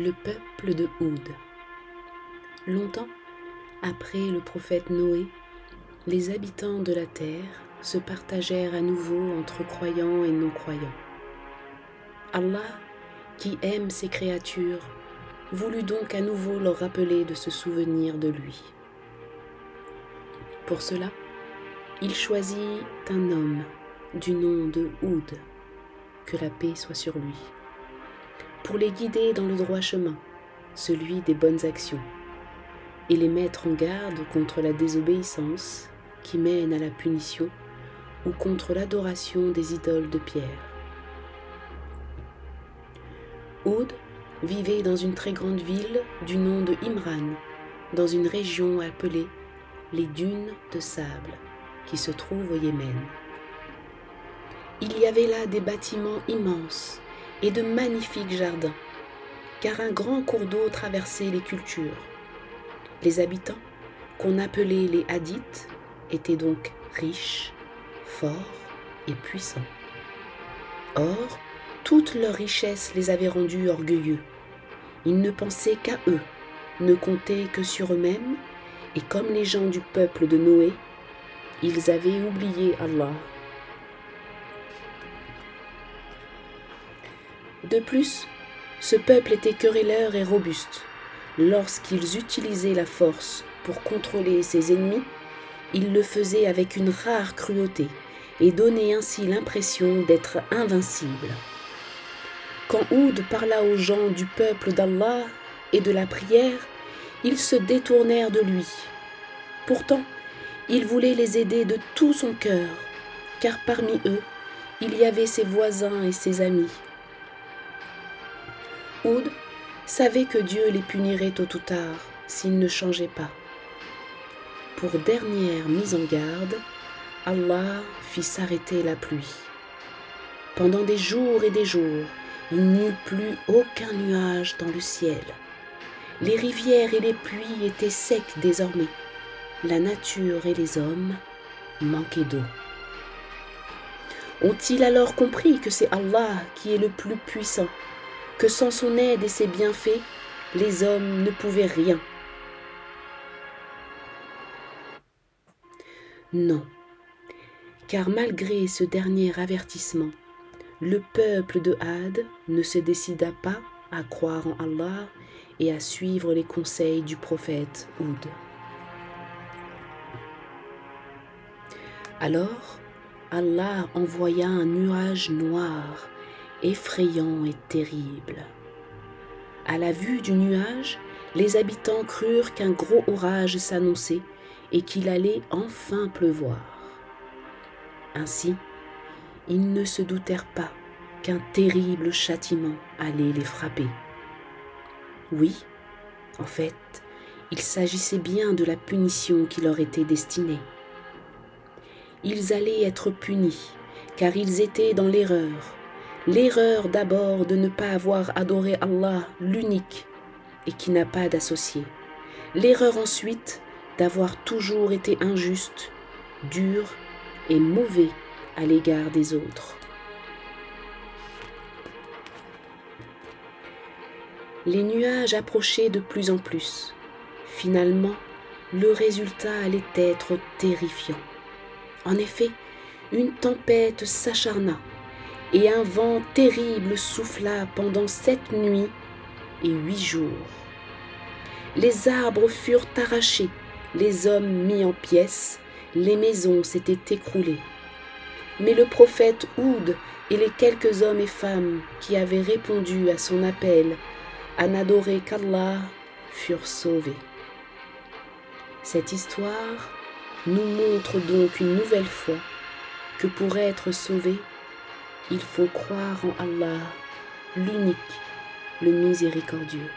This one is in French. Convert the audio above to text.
Le peuple de Oud. Longtemps après le prophète Noé, les habitants de la terre se partagèrent à nouveau entre croyants et non-croyants. Allah, qui aime ses créatures, voulut donc à nouveau leur rappeler de se souvenir de lui. Pour cela, il choisit un homme du nom de Oud, que la paix soit sur lui pour les guider dans le droit chemin, celui des bonnes actions, et les mettre en garde contre la désobéissance qui mène à la punition ou contre l'adoration des idoles de pierre. Oud vivait dans une très grande ville du nom de Imran, dans une région appelée les dunes de sable, qui se trouve au Yémen. Il y avait là des bâtiments immenses et de magnifiques jardins, car un grand cours d'eau traversait les cultures. Les habitants, qu'on appelait les Hadiths, étaient donc riches, forts et puissants. Or, toute leur richesse les avait rendus orgueilleux. Ils ne pensaient qu'à eux, ne comptaient que sur eux-mêmes, et comme les gens du peuple de Noé, ils avaient oublié Allah De plus, ce peuple était querelleur et robuste. Lorsqu'ils utilisaient la force pour contrôler ses ennemis, ils le faisaient avec une rare cruauté et donnaient ainsi l'impression d'être invincibles. Quand Oud parla aux gens du peuple d'Allah et de la prière, ils se détournèrent de lui. Pourtant, il voulait les aider de tout son cœur, car parmi eux, il y avait ses voisins et ses amis. Oud savait que Dieu les punirait tôt ou tard s'ils ne changeaient pas. Pour dernière mise en garde, Allah fit s'arrêter la pluie. Pendant des jours et des jours, il n'y eut plus aucun nuage dans le ciel. Les rivières et les puits étaient secs désormais. La nature et les hommes manquaient d'eau. Ont-ils alors compris que c'est Allah qui est le plus puissant que sans son aide et ses bienfaits, les hommes ne pouvaient rien. Non, car malgré ce dernier avertissement, le peuple de Had ne se décida pas à croire en Allah et à suivre les conseils du prophète Oud. Alors, Allah envoya un nuage noir effrayant et terrible. À la vue du nuage, les habitants crurent qu'un gros orage s'annonçait et qu'il allait enfin pleuvoir. Ainsi, ils ne se doutèrent pas qu'un terrible châtiment allait les frapper. Oui, en fait, il s'agissait bien de la punition qui leur était destinée. Ils allaient être punis, car ils étaient dans l'erreur, L'erreur d'abord de ne pas avoir adoré Allah, l'unique, et qui n'a pas d'associé. L'erreur ensuite d'avoir toujours été injuste, dur et mauvais à l'égard des autres. Les nuages approchaient de plus en plus. Finalement, le résultat allait être terrifiant. En effet, une tempête s'acharna et un vent terrible souffla pendant sept nuits et huit jours. Les arbres furent arrachés, les hommes mis en pièces, les maisons s'étaient écroulées. Mais le prophète Oud et les quelques hommes et femmes qui avaient répondu à son appel à n'adorer qu'Allah furent sauvés. Cette histoire nous montre donc une nouvelle fois que pour être sauvé, il faut croire en Allah, l'unique, le miséricordieux.